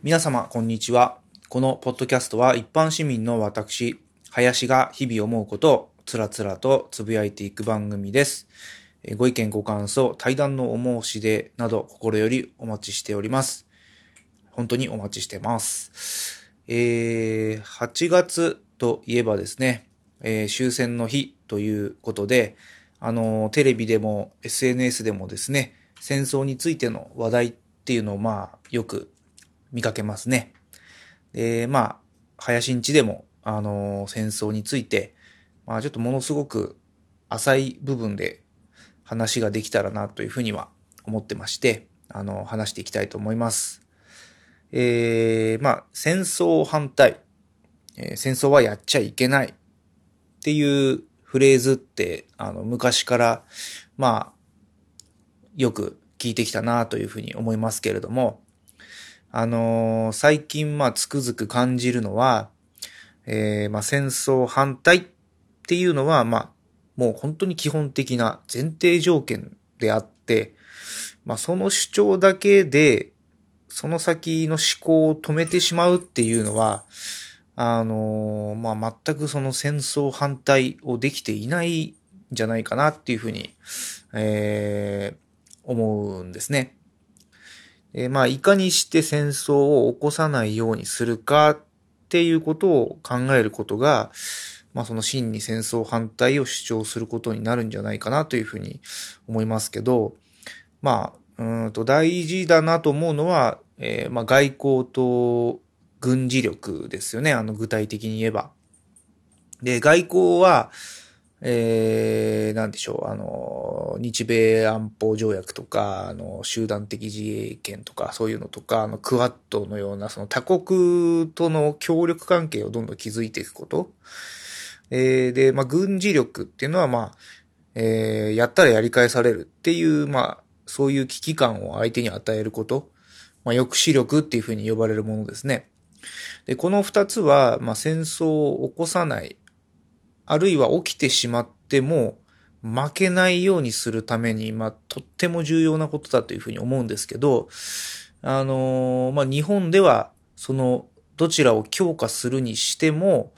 皆様、こんにちは。このポッドキャストは一般市民の私、林が日々思うことをつらつらとつぶやいていく番組です。ご意見、ご感想、対談のお申し出など心よりお待ちしております。本当にお待ちしてます。えー、8月といえばですね、えー終戦の日ということで、あのテレビでも SNS でもですね、戦争についての話題っていうのをまあ、よく見かけますね。で、まあ、林んちでも、あのー戦争について、まあちょっとものすごく浅い部分で話ができたらなというふうには思ってまして、あの話していきたいと思います。えー、まあ、戦争反対、えー戦争はやっちゃいけないっていうフレーズって、あの、昔から、まあ、よく聞いてきたなというふうに思いますけれども、あのー最近、まあ、つくづく感じるのは、えーまあ、戦争反対っていうのは、まあ、もう本当に基本的な前提条件であって、まあ、その主張だけで、その先の思考を止めてしまうっていうのは、あのーまあ、全くその戦争反対をできていないんじゃないかなっていうふうに、えー思うんですね。えまあ、いかにして戦争を起こさないようにするかっていうことを考えることが、まあ、その真に戦争反対を主張することになるんじゃないかなというふうに思いますけど、まあ、うんと大事だなと思うのは、えーまあ、外交と軍事力ですよね。あの、具体的に言えば。で、外交は、えー、なんでしょう、あの、日米安保条約とか、あの、集団的自衛権とか、そういうのとか、あの、クワッドのような、その他国との協力関係をどんどん築いていくこと。えーで、まあ、軍事力っていうのは、まあ、えーやったらやり返されるっていう、まあ、そういう危機感を相手に与えること。まあ、抑止力っていうふうに呼ばれるものですね。で、この二つは、まあ、戦争を起こさない、あるいは起きてしまっても、負けないようにするために、まあ、とっても重要なことだというふうに思うんですけど、あのーまあ、日本では、その、どちらを強化するにしても、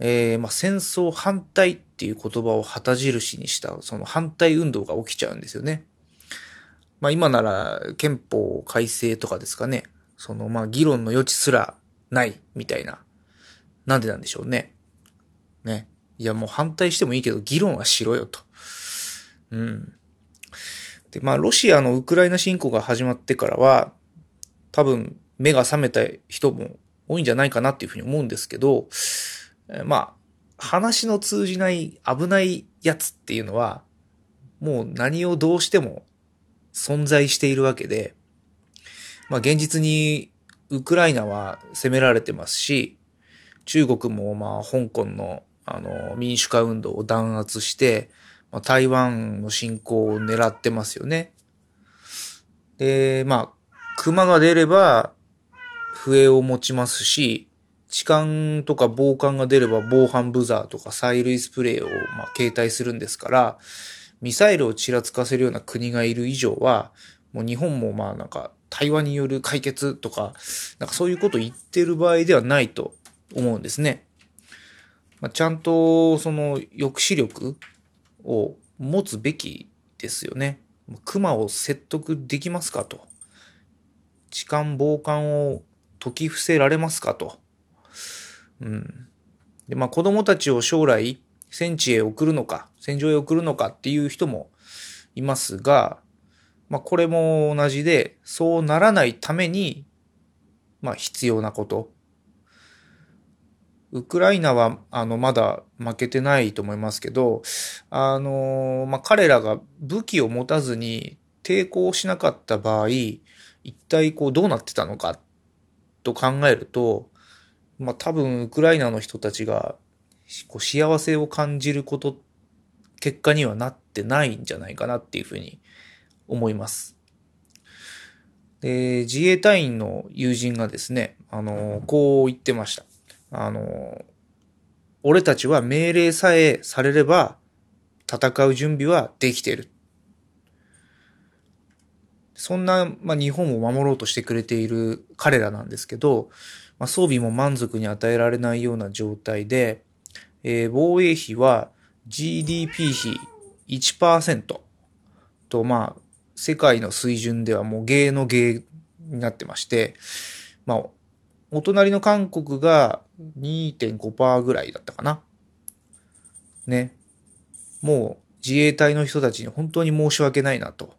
えーまあ、戦争反対っていう言葉を旗印にした、その反対運動が起きちゃうんですよね。まあ、今なら憲法改正とかですかね。その、まあ、議論の余地すらないみたいな。なんでなんでしょうね。ね。いや、もう反対してもいいけど、議論はしろよと。うん。で、まあ、ロシアのウクライナ侵攻が始まってからは、多分、目が覚めた人も多いんじゃないかなっていうふうに思うんですけど、まあ、話の通じない危ないやつっていうのは、もう何をどうしても存在しているわけで、まあ現実にウクライナは攻められてますし、中国もまあ香港のあの民主化運動を弾圧して、まあ、台湾の侵攻を狙ってますよね。で、まあ、熊が出れば笛を持ちますし、痴漢とか暴漢が出れば防犯ブザーとか催涙スプレーをまあ携帯するんですから、ミサイルをちらつかせるような国がいる以上は、もう日本もまあなんか対話による解決とか、なんかそういうことを言ってる場合ではないと思うんですね。まあ、ちゃんとその抑止力を持つべきですよね。熊を説得できますかと。痴漢暴漢を解き伏せられますかと。うん。で、まあ子供たちを将来戦地へ送るのか、戦場へ送るのかっていう人もいますが、まあこれも同じで、そうならないために、まあ必要なこと。ウクライナは、あの、まだ負けてないと思いますけど、あの、まあ彼らが武器を持たずに抵抗しなかった場合、一体こうどうなってたのかと考えると、まあ多分ウクライナの人たちがこう幸せを感じること、結果にはなってないんじゃないかなっていうふうに思います。で、自衛隊員の友人がですね、あの、こう言ってました。あの、俺たちは命令さえされれば戦う準備はできている。そんな、まあ、日本を守ろうとしてくれている彼らなんですけど、まあ、装備も満足に与えられないような状態で、えー、防衛費は GDP 比1%と、まあ、世界の水準ではもう芸の芸になってまして、まあ、お隣の韓国が2.5%ぐらいだったかな。ね。もう自衛隊の人たちに本当に申し訳ないなと。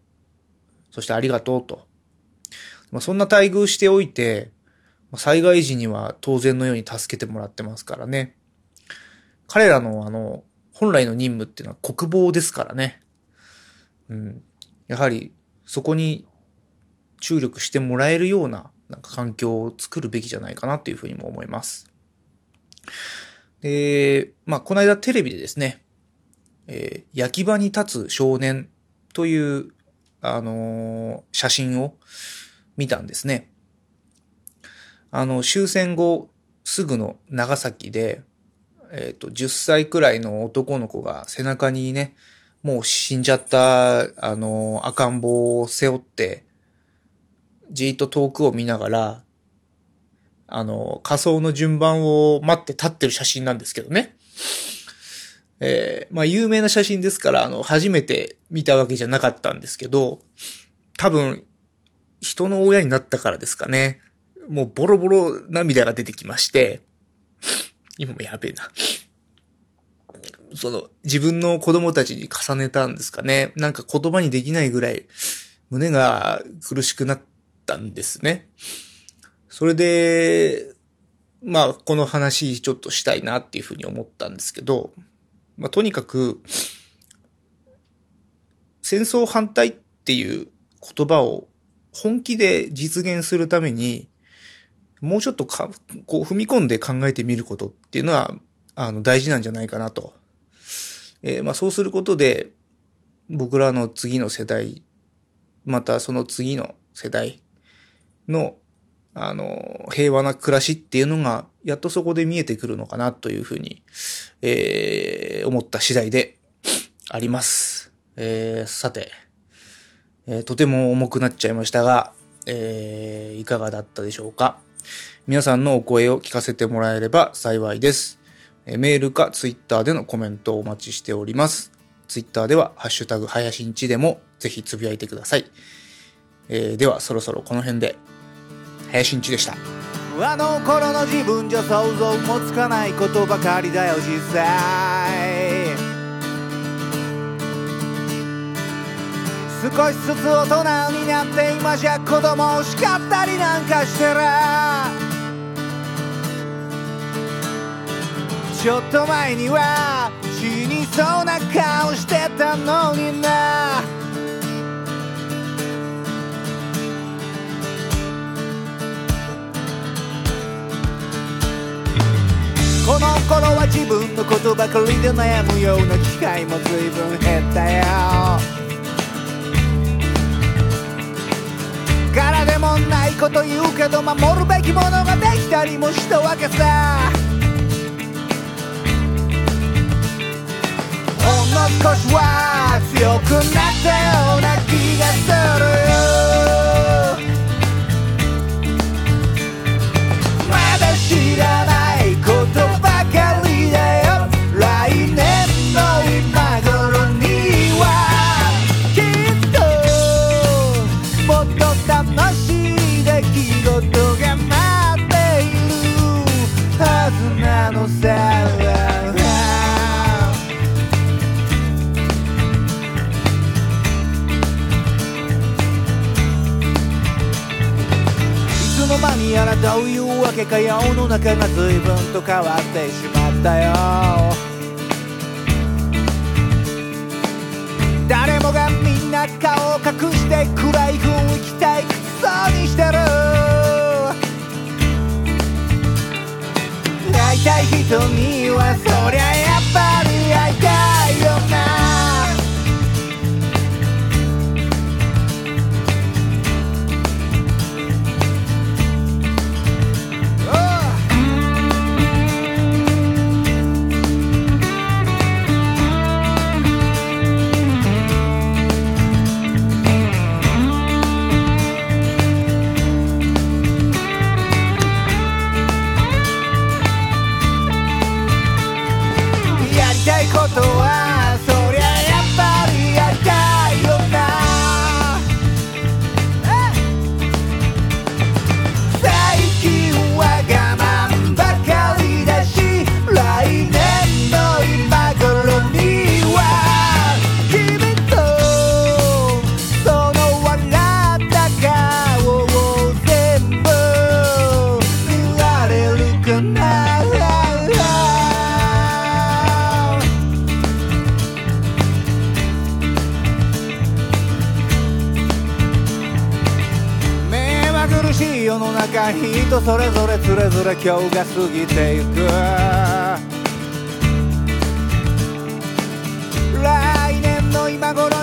そしてありがとうと。まあ、そんな待遇しておいて、災害時には当然のように助けてもらってますからね。彼らのあの、本来の任務っていうのは国防ですからね。うん。やはり、そこに注力してもらえるような、なんか環境を作るべきじゃないかなっていうふうにも思います。で、まあ、この間テレビでですね、えー、焼き場に立つ少年という、あのー、写真を見たんですね。あの、終戦後すぐの長崎で、えっ、ー、と、10歳くらいの男の子が背中にね、もう死んじゃった、あの、赤ん坊を背負って、じーっと遠くを見ながら、あの、仮装の順番を待って立ってる写真なんですけどね。えー、まあ有名な写真ですから、あの、初めて見たわけじゃなかったんですけど、多分、人の親になったからですかね。もうボロボロ涙が出てきまして、今もやべえな。その、自分の子供たちに重ねたんですかね。なんか言葉にできないぐらい、胸が苦しくなったんですね。それで、まあ、この話ちょっとしたいなっていうふうに思ったんですけど、まあ、とにかく、戦争反対っていう言葉を本気で実現するために、もうちょっとか、こう踏み込んで考えてみることっていうのは、あの、大事なんじゃないかなと。えー、まあそうすることで、僕らの次の世代、またその次の世代の、あの、平和な暮らしっていうのが、やっとそこで見えてくるのかなというふうに、えー、思った次第であります。えー、さて、えー、とても重くなっちゃいましたが、えー、いかがだったでしょうか皆さんのお声を聞かせてもらえれば幸いです。メールかツイッターでのコメントをお待ちしております。ツイッターでは、ハッシュタグ、はやしんちでも、ぜひつぶやいてください。えー、では、そろそろこの辺で、はやしんちでした。あの頃の自分じゃ想像もつかないことばかりだよ、実際。少しずつ大人になって今じゃ子供を叱ったりなんかしてるちょっと前には頃は自分のことばかりで悩むような機会も随分減ったよ。柄でもないこと言うけど守るべきものができたりもしたわけさ。の少しは強くなったような気がするま間にやらどういうわけか世の中が随分と変わってしまったよ。誰もがみんな顔を隠して暗い雰囲気退屈そうにしてる。会いたい人にはそりゃやっぱしい人それぞれつれぞれ今日が過ぎてゆく来年の今頃